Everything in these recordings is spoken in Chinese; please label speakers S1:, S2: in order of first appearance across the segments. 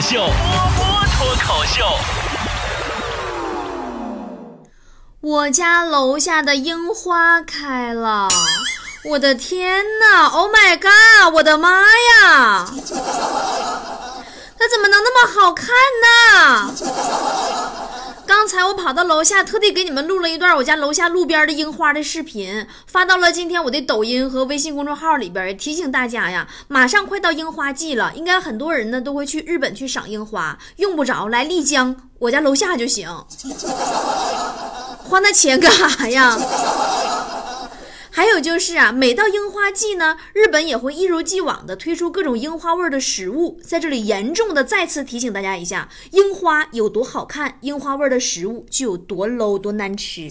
S1: 秀，波波脱口秀。
S2: 我家楼下的樱花开了，我的天呐 o h my god！我的妈呀！它怎么能那么好看呢？刚才我跑到楼下，特地给你们录了一段我家楼下路边的樱花的视频，发到了今天我的抖音和微信公众号里边，提醒大家呀，马上快到樱花季了，应该很多人呢都会去日本去赏樱花，用不着来丽江，我家楼下就行。花那钱干啥呀？还有就是啊，每到樱花季呢，日本也会一如既往的推出各种樱花味儿的食物。在这里严重的再次提醒大家一下，樱花有多好看，樱花味儿的食物就有多 low 多难吃。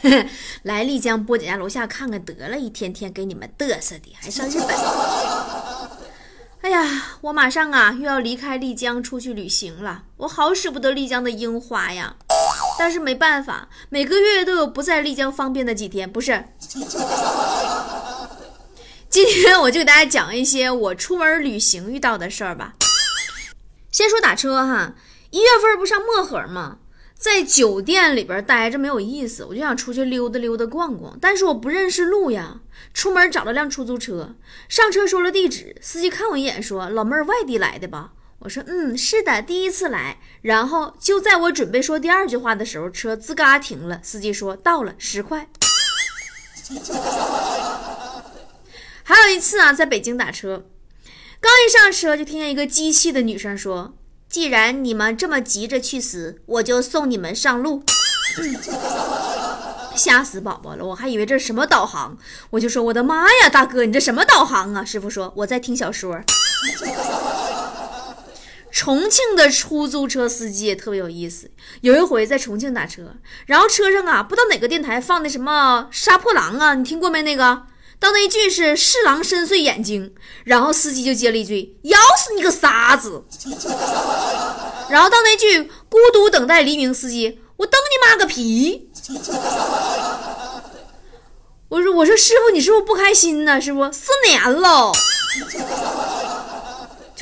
S2: 来丽江波姐家楼下看看得了，一天天给你们嘚瑟的，还上日本。哎呀，我马上啊又要离开丽江出去旅行了，我好舍不得丽江的樱花呀。但是没办法，每个月都有不在丽江方便的几天，不是？今天我就给大家讲一些我出门旅行遇到的事儿吧。先说打车哈，一月份不上漠河吗？在酒店里边待着没有意思，我就想出去溜达溜达逛逛，但是我不认识路呀。出门找了辆出租车，上车说了地址，司机看我一眼说：“老妹儿，外地来的吧？”我说嗯，是的，第一次来。然后就在我准备说第二句话的时候，车吱嘎停了。司机说到了，十块。还有一次啊，在北京打车，刚一上车就听见一个机器的女生说：“既然你们这么急着去死，我就送你们上路。”吓死宝宝了，我还以为这是什么导航，我就说我的妈呀，大哥，你这什么导航啊？师傅说我在听小说。重庆的出租车司机也特别有意思。有一回在重庆打车，然后车上啊，不知道哪个电台放的什么杀破狼啊，你听过没？那个到那句是“视狼深邃眼睛”，然后司机就接了一句“咬死你个傻子”。然后到那句“孤独等待黎明”，司机我等你妈个屁！我说我说师傅，你是不是不开心呢？师傅，四年了。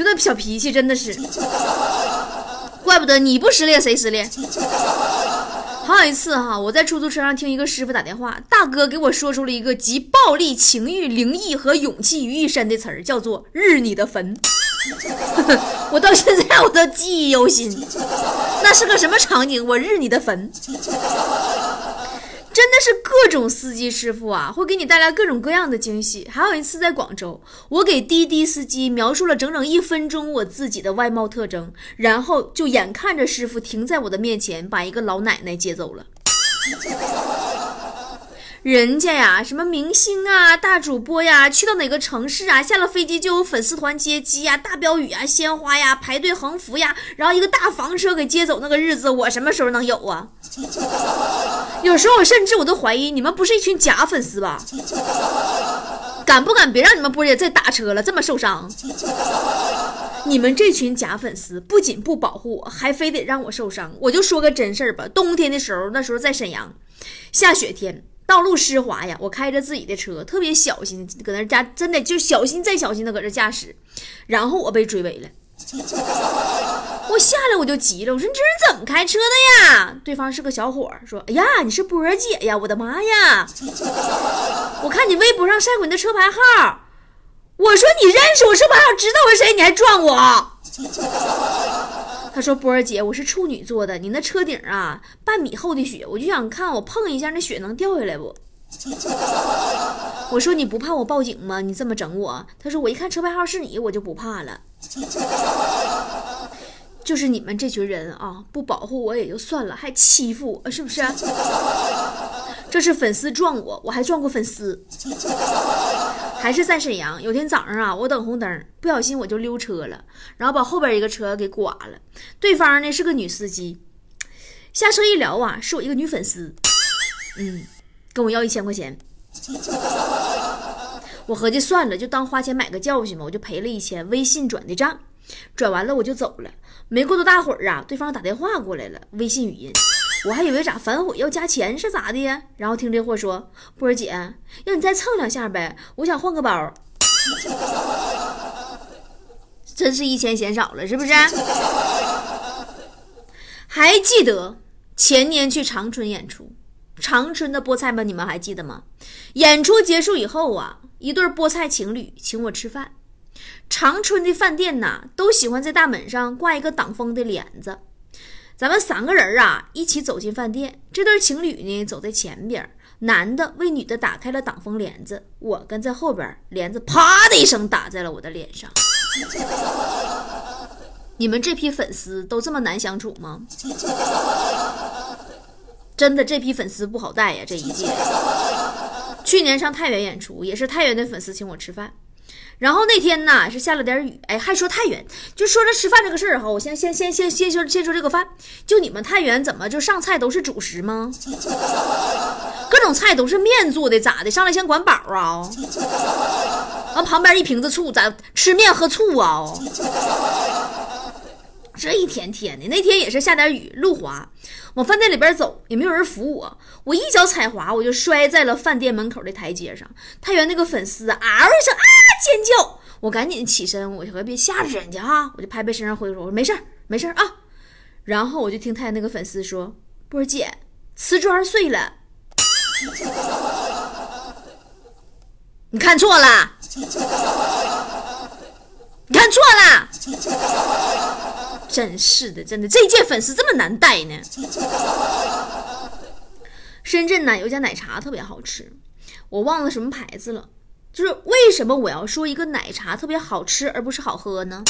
S2: 就那小脾气真的是，怪不得你不失恋谁失恋？还有一次哈，我在出租车上听一个师傅打电话，大哥给我说出了一个集暴力、情欲、灵异和勇气于一身的词儿，叫做“日你的坟”。我到现在我都记忆犹新，那是个什么场景？我日你的坟！真的是各种司机师傅啊，会给你带来各种各样的惊喜。还有一次在广州，我给滴滴司机描述了整整一分钟我自己的外貌特征，然后就眼看着师傅停在我的面前，把一个老奶奶接走了。人家呀，什么明星啊、大主播呀，去到哪个城市啊，下了飞机就有粉丝团接机呀、大标语啊、鲜花呀、排队横幅呀，然后一个大房车给接走，那个日子我什么时候能有啊？有时候我甚至我都怀疑你们不是一群假粉丝吧？敢不敢别让你们波姐再打车了？这么受伤？你们这群假粉丝不仅不保护我，还非得让我受伤。我就说个真事儿吧，冬天的时候，那时候在沈阳，下雪天。道路湿滑呀，我开着自己的车，特别小心，搁那驾，真的就小心再小心的搁这驾驶，然后我被追尾了，我下来我就急了，我说你这人怎么开车的呀？对方是个小伙说，哎呀，你是波儿姐呀，我的妈呀，我看你微博上晒过你的车牌号，我说你认识我车牌号，知道我是谁，你还撞我。他说：“波儿姐，我是处女座的，你那车顶啊，半米厚的雪，我就想看我碰一下那雪能掉下来不？” 我说：“你不怕我报警吗？你这么整我？”他说：“我一看车牌号是你，我就不怕了。”就是你们这群人啊，不保护我也就算了，还欺负我，是不是？这是粉丝撞我，我还撞过粉丝。还是在沈阳，有天早上啊，我等红灯，不小心我就溜车了，然后把后边一个车给刮了。对方呢是个女司机，下车一聊啊，是我一个女粉丝，嗯，跟我要一千块钱。我合计算了，就当花钱买个教训嘛，我就赔了一千，微信转的账，转完了我就走了。没过多大会儿啊，对方打电话过来了，微信语音。我还以为咋反悔要加钱是咋的呀？然后听这货说：“波儿姐，让你再蹭两下呗，我想换个包。”真是一钱嫌少了，是不是？还记得前年去长春演出，长春的菠菜们，你们还记得吗？演出结束以后啊，一对菠菜情侣请我吃饭。长春的饭店呐，都喜欢在大门上挂一个挡风的帘子。咱们三个人啊，一起走进饭店。这对情侣呢，走在前边，男的为女的打开了挡风帘子，我跟在后边，帘子啪的一声打在了我的脸上。你们这批粉丝都这么难相处吗？真的，这批粉丝不好带呀，这一届。去年上太原演出，也是太原的粉丝请我吃饭。然后那天呢是下了点雨，哎，还说太原，就说这吃饭这个事儿哈，我先先先先先说先说这个饭，就你们太原怎么就上菜都是主食吗？各种菜都是面做的，咋的？上来先管饱啊？完旁边一瓶子醋，咋吃面喝醋啊？这一天天的，那天也是下点雨，路滑，往饭店里边走也没有人扶我，我一脚踩滑，我就摔在了饭店门口的台阶上。太原那个粉丝嗷一声啊尖叫，我赶紧起身，我可别吓着人家哈，我就拍拍身上灰，我说没事没事啊。然后我就听太原那个粉丝说：“波儿姐，瓷砖碎了，你看错了，你看错了。”真是的，真的，这届粉丝这么难带呢。深圳呢有家奶茶特别好吃，我忘了什么牌子了。就是为什么我要说一个奶茶特别好吃而不是好喝呢？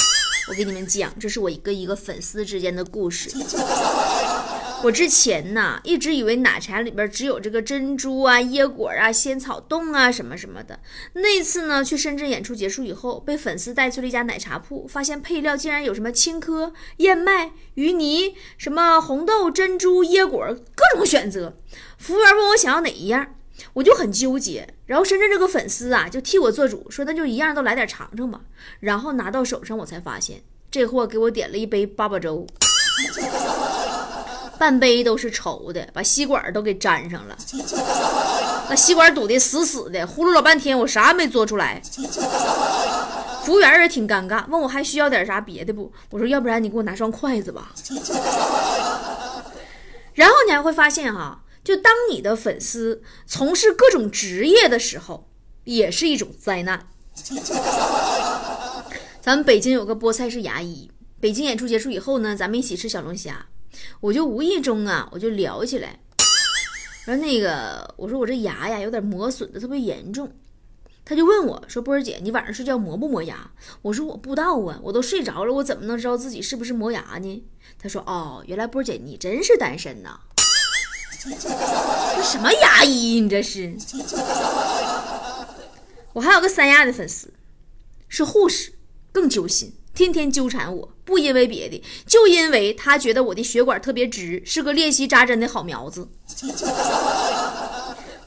S2: 我给你们讲，这是我一个一个粉丝之间的故事。我之前呢，一直以为奶茶里边只有这个珍珠啊、椰果啊、仙草冻啊什么什么的。那次呢，去深圳演出结束以后，被粉丝带去了一家奶茶铺，发现配料竟然有什么青稞、燕麦、芋泥、什么红豆、珍珠、椰果，各种选择。服务员问我想要哪一样，我就很纠结。然后深圳这个粉丝啊，就替我做主，说那就一样都来点尝尝吧。然后拿到手上，我才发现这货给我点了一杯八宝粥。半杯都是稠的，把吸管都给粘上了，那吸管堵得死死的，呼噜老半天，我啥也没做出来。服务员也挺尴尬，问我还需要点啥别的不？我说要不然你给我拿双筷子吧。然后你还会发现哈，就当你的粉丝从事各种职业的时候，也是一种灾难。咱们北京有个菠菜是牙医，北京演出结束以后呢，咱们一起吃小龙虾。我就无意中啊，我就聊起来，说那个，我说我这牙呀有点磨损的特别严重，他就问我说：“波儿姐，你晚上睡觉磨不磨牙？”我说：“我不知道啊，我都睡着了，我怎么能知道自己是不是磨牙呢？”他说：“哦，原来波儿姐你真是单身呐？这什么牙医？你这是？我还有个三亚的粉丝，是护士，更揪心。”天天纠缠我，不因为别的，就因为他觉得我的血管特别直，是个练习扎针的好苗子。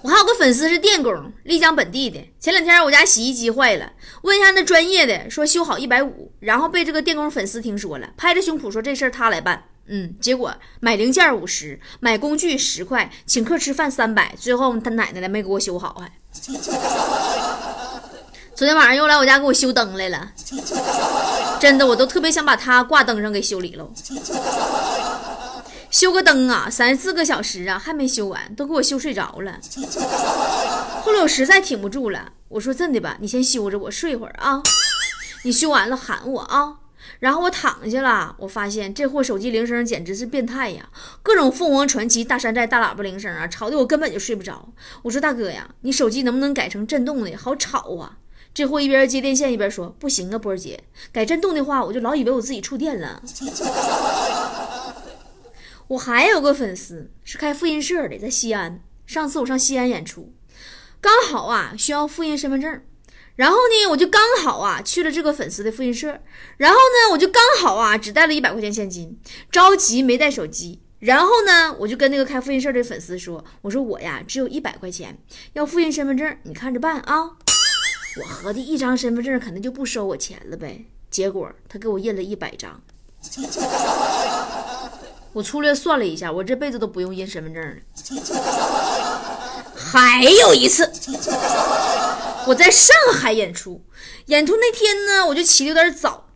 S2: 我还有个粉丝是电工，丽江本地的。前两天我家洗衣机坏了，问一下那专业的，说修好一百五，然后被这个电工粉丝听说了，拍着胸脯说这事儿他来办。嗯，结果买零件五十，买工具十块，请客吃饭三百，最后他奶奶的没给我修好，还。昨天晚上又来我家给我修灯来了，真的，我都特别想把他挂灯上给修理了。修个灯啊，三四个小时啊，还没修完，都给我修睡着了。后来我实在挺不住了，我说真的吧，你先修着，我睡会儿啊。你修完了喊我啊。然后我躺下了，我发现这货手机铃声简直是变态呀，各种凤凰传奇、大山寨大喇叭铃声啊，吵得我根本就睡不着。我说大哥呀，你手机能不能改成震动的，好吵啊。这货一边接电线一边说：“不行啊，波儿姐，改震动的话，我就老以为我自己触电了。”我还有个粉丝是开复印社的，在西安。上次我上西安演出，刚好啊需要复印身份证，然后呢我就刚好啊去了这个粉丝的复印社，然后呢我就刚好啊只带了一百块钱现金，着急没带手机，然后呢我就跟那个开复印社的粉丝说：“我说我呀只有一百块钱，要复印身份证，你看着办啊。”我合计一张身份证肯定就不收我钱了呗，结果他给我印了一百张。我粗略算了一下，我这辈子都不用印身份证了。还有一次，我在上海演出，演出那天呢，我就起的有点早，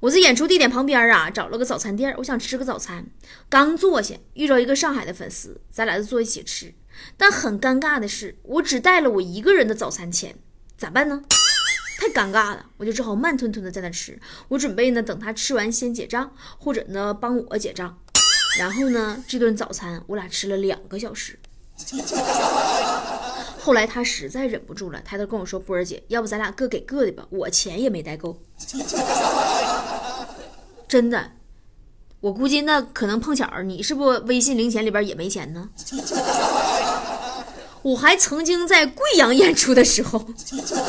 S2: 我在演出地点旁边啊，找了个早餐店，我想吃个早餐。刚坐下，遇着一个上海的粉丝，咱俩就坐一起吃。但很尴尬的是，我只带了我一个人的早餐钱，咋办呢？太尴尬了，我就只好慢吞吞的在那吃。我准备呢，等他吃完先结账，或者呢帮我结账。然后呢，这顿早餐我俩吃了两个小时。后来他实在忍不住了，抬头跟我说：“波儿姐，要不咱俩各给各的吧，我钱也没带够。”真的，我估计那可能碰巧你是不微信零钱里边也没钱呢？我还曾经在贵阳演出的时候，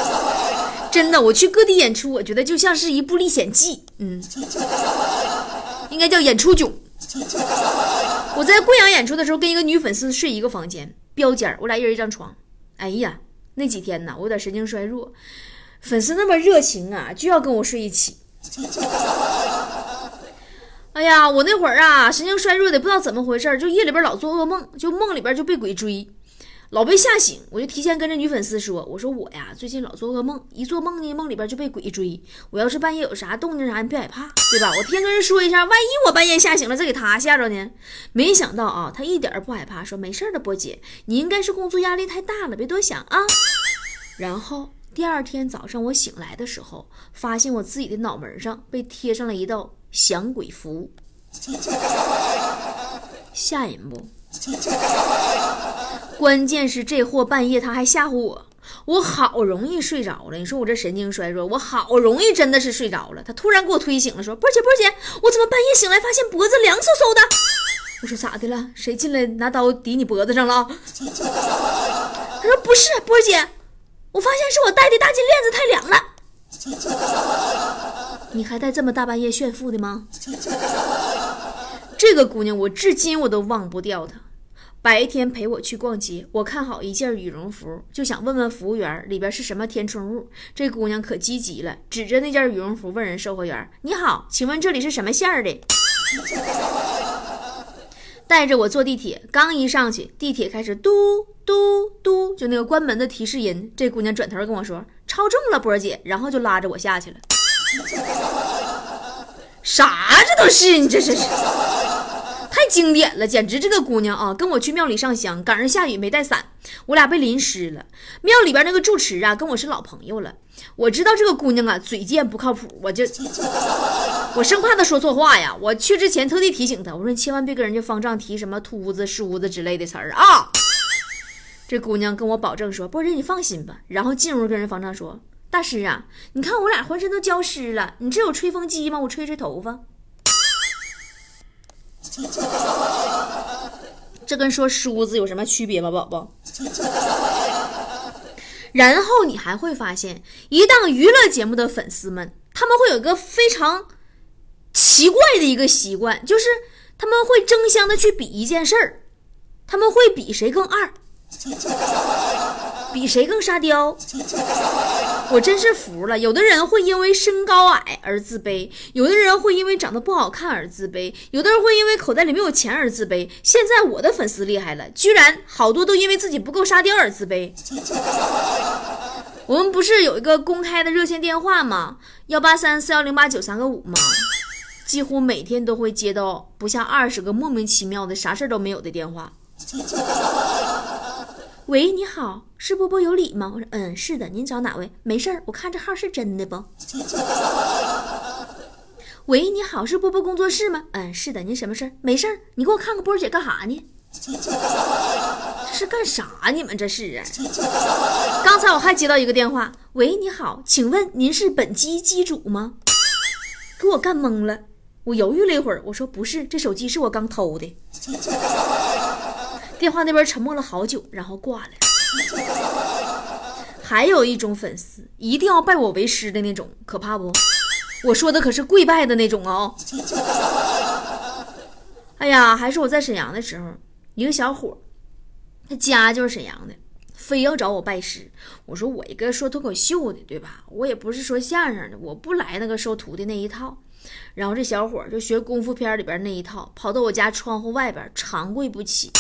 S2: 真的，我去各地演出，我觉得就像是一部历险记，嗯，应该叫演出囧。我在贵阳演出的时候，跟一个女粉丝睡一个房间，标间我俩一人一张床。哎呀，那几天呢，我有点神经衰弱，粉丝那么热情啊，就要跟我睡一起。哎呀，我那会儿啊，神经衰弱的不知道怎么回事，就夜里边老做噩梦，就梦里边就被鬼追。老被吓醒，我就提前跟这女粉丝说：“我说我呀，最近老做噩梦，一做梦呢，梦里边就被鬼追。我要是半夜有啥动静啥，你别害怕，对吧？我提前跟人说一下，万一我半夜吓醒了，再给他吓着呢。没想到啊，他一点不害怕，说没事的，波姐，你应该是工作压力太大了，别多想啊。然后第二天早上我醒来的时候，发现我自己的脑门上被贴上了一道降鬼符，吓人不？关键是这货半夜他还吓唬我，我好容易睡着了。你说我这神经衰弱，我好容易真的是睡着了。他突然给我推醒了，说：“波姐，波姐，我怎么半夜醒来发现脖子凉飕飕的？”我说：“咋的了？谁进来拿刀抵你脖子上了？”他说：“不是，波姐，我发现是我戴的大金链子太凉了。”你还带这么大半夜炫富的吗？这个姑娘，我至今我都忘不掉她。白天陪我去逛街，我看好一件羽绒服，就想问问服务员里边是什么填充物。这姑娘可积极了，指着那件羽绒服问人售货员：“你好，请问这里是什么馅儿的？” 带着我坐地铁，刚一上去，地铁开始嘟嘟嘟，就那个关门的提示音。这姑娘转头跟我说：“超重了，波姐。”然后就拉着我下去了。啥这都是你这是？太经典了，简直这个姑娘啊，跟我去庙里上香，赶上下雨没带伞，我俩被淋湿了。庙里边那个住持啊，跟我是老朋友了。我知道这个姑娘啊，嘴贱不靠谱，我就 我生怕她说错话呀。我去之前特地提醒她，我说你千万别跟人家方丈提什么秃子、梳子之类的词儿啊。这姑娘跟我保证说，波姐你放心吧。然后进屋跟人方丈说，大师啊，你看我俩浑身都浇湿了，你这有吹风机吗？我吹吹头发。这跟说梳子有什么区别吗，宝宝？然后你还会发现，一档娱乐节目的粉丝们，他们会有一个非常奇怪的一个习惯，就是他们会争相的去比一件事儿，他们会比谁更二。比谁更沙雕？我真是服了。有的人会因为身高矮而自卑，有的人会因为长得不好看而自卑，有的人会因为口袋里没有钱而自卑。现在我的粉丝厉害了，居然好多都因为自己不够沙雕而自卑。我们不是有一个公开的热线电话吗？幺八三四幺零八九三个五吗？几乎每天都会接到不下二十个莫名其妙的啥事都没有的电话。喂，你好，是波波有理吗？我说，嗯，是的，您找哪位？没事儿，我看这号是真的不？喂，你好，是波波工作室吗？嗯，是的，您什么事儿？没事儿，你给我看看波姐干啥呢？这是干啥？你们这是啊？刚才我还接到一个电话，喂，你好，请问您是本机机主吗？给我干懵了，我犹豫了一会儿，我说不是，这手机是我刚偷的。电话那边沉默了好久，然后挂了。还有一种粉丝，一定要拜我为师的那种，可怕不？我说的可是跪拜的那种哦。哎呀，还是我在沈阳的时候，一个小伙，他家就是沈阳的，非要找我拜师。我说我一个说脱口秀的，对吧？我也不是说相声的，我不来那个收徒弟那一套。然后这小伙就学功夫片里边那一套，跑到我家窗户外边长跪不起。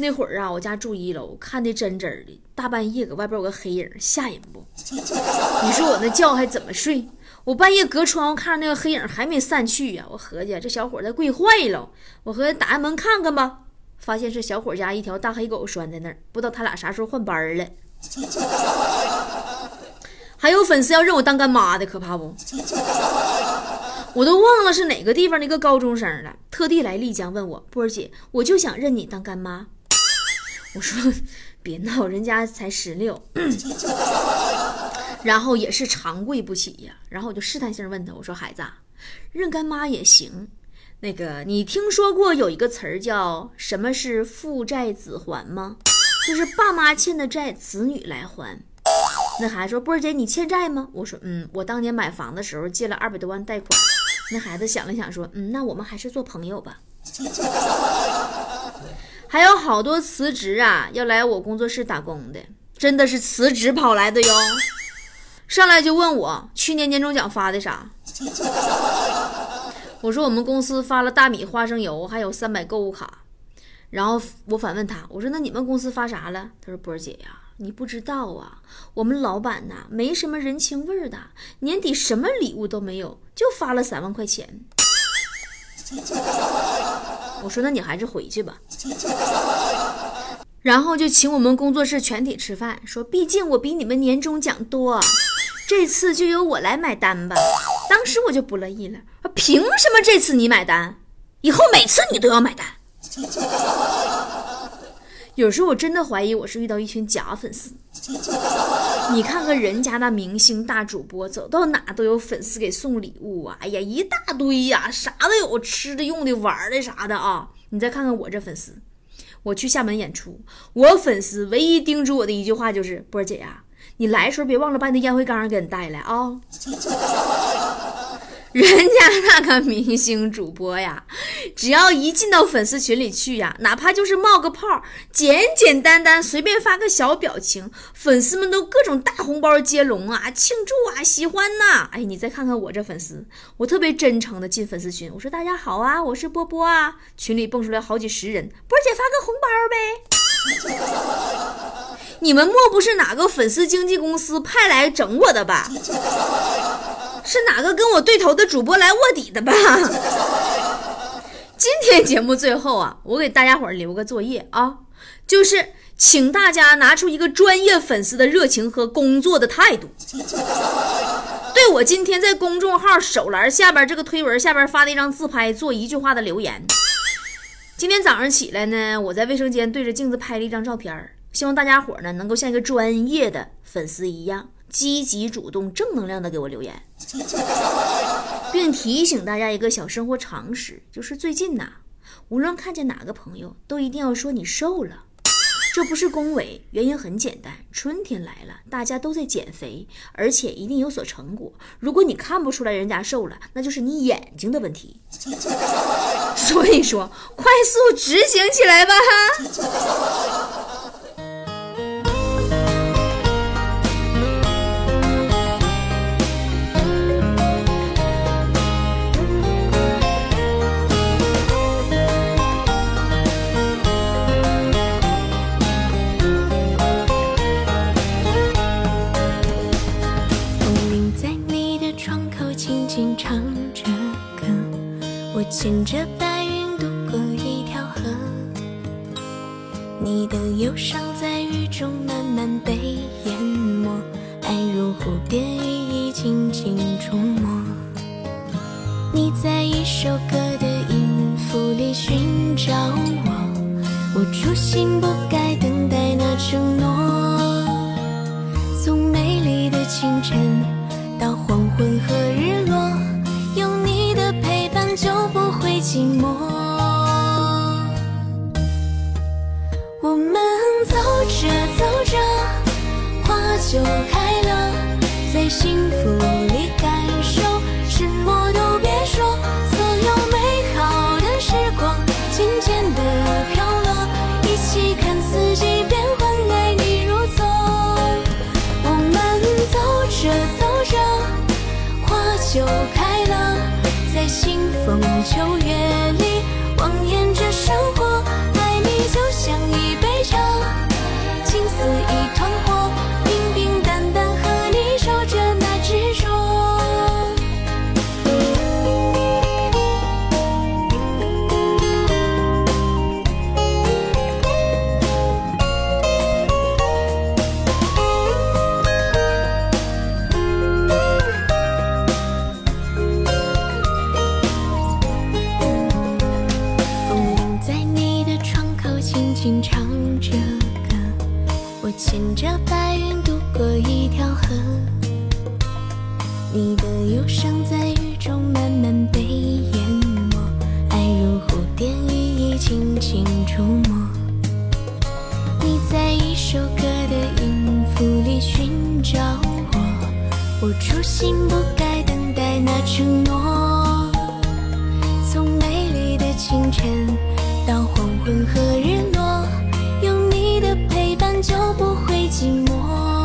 S2: 那会儿啊，我家住一楼，看的真真的，大半夜搁外边有个黑影，吓人不？你说我那觉还怎么睡？我半夜隔窗户看着那个黑影还没散去呀，我合计这小伙在跪坏了，我合计打开门看看吧，发现是小伙家一条大黑狗拴在那儿，不知道他俩啥时候换班了。还有粉丝要认我当干妈的，可怕不？我都忘了是哪个地方的一个高中生了，特地来丽江问我波儿姐，我就想认你当干妈。我说别闹，人家才十六。然后也是长跪不起呀，然后我就试探性问他，我说孩子，认干妈也行。那个你听说过有一个词儿叫什么是父债子还吗？就是爸妈欠的债，子女来还。那孩子说波儿姐你欠债吗？我说嗯，我当年买房的时候借了二百多万贷款。那孩子想了想说嗯，那我们还是做朋友吧。还有好多辞职啊要来我工作室打工的，真的是辞职跑来的哟。上来就问我去年年终奖发的啥？我说我们公司发了大米、花生油，还有三百购物卡。然后我反问他，我说那你们公司发啥了？他说波儿姐呀，你不知道啊，我们老板呐没什么人情味儿的，年底什么礼物都没有，就发了三万块钱。我说那你还是回去吧。然后就请我们工作室全体吃饭，说毕竟我比你们年终奖多。这次就由我来买单吧。当时我就不乐意了，凭什么这次你买单？以后每次你都要买单。有时候我真的怀疑我是遇到一群假粉丝。你看看人家那明星大主播，走到哪都有粉丝给送礼物啊！哎呀，一大堆呀，啥都有，吃的、用的、玩的啥的啊！你再看看我这粉丝，我去厦门演出，我粉丝唯一叮嘱我的一句话就是：波姐呀。你来的时候别忘了把你的烟灰缸给你带来啊！人家那个明星主播呀，只要一进到粉丝群里去呀，哪怕就是冒个泡，简简单单随便发个小表情，粉丝们都各种大红包接龙啊，庆祝啊，喜欢呐！哎，你再看看我这粉丝，我特别真诚的进粉丝群，我说大家好啊，我是波波啊，群里蹦出来好几十人，波姐发个红包呗。你们莫不是哪个粉丝经纪公司派来整我的吧？是哪个跟我对头的主播来卧底的吧？今天节目最后啊，我给大家伙留个作业啊，就是请大家拿出一个专业粉丝的热情和工作的态度，对我今天在公众号手栏下边这个推文下边发的一张自拍做一句话的留言。今天早上起来呢，我在卫生间对着镜子拍了一张照片。希望大家伙呢能够像一个专业的粉丝一样，积极主动、正能量的给我留言，并提醒大家一个小生活常识，就是最近呐，无论看见哪个朋友，都一定要说你瘦了。这不是恭维，原因很简单，春天来了，大家都在减肥，而且一定有所成果。如果你看不出来人家瘦了，那就是你眼睛的问题。所以说，快速执行起来吧！哈。
S3: 牵着就开了，在幸福里感受，什么都别说，所有美好的时光渐渐的飘落，一起看四季变换，爱你如昨。我们走着走着，花就开了，在清风秋清晨到黄昏和日落有你的陪伴就不会寂寞。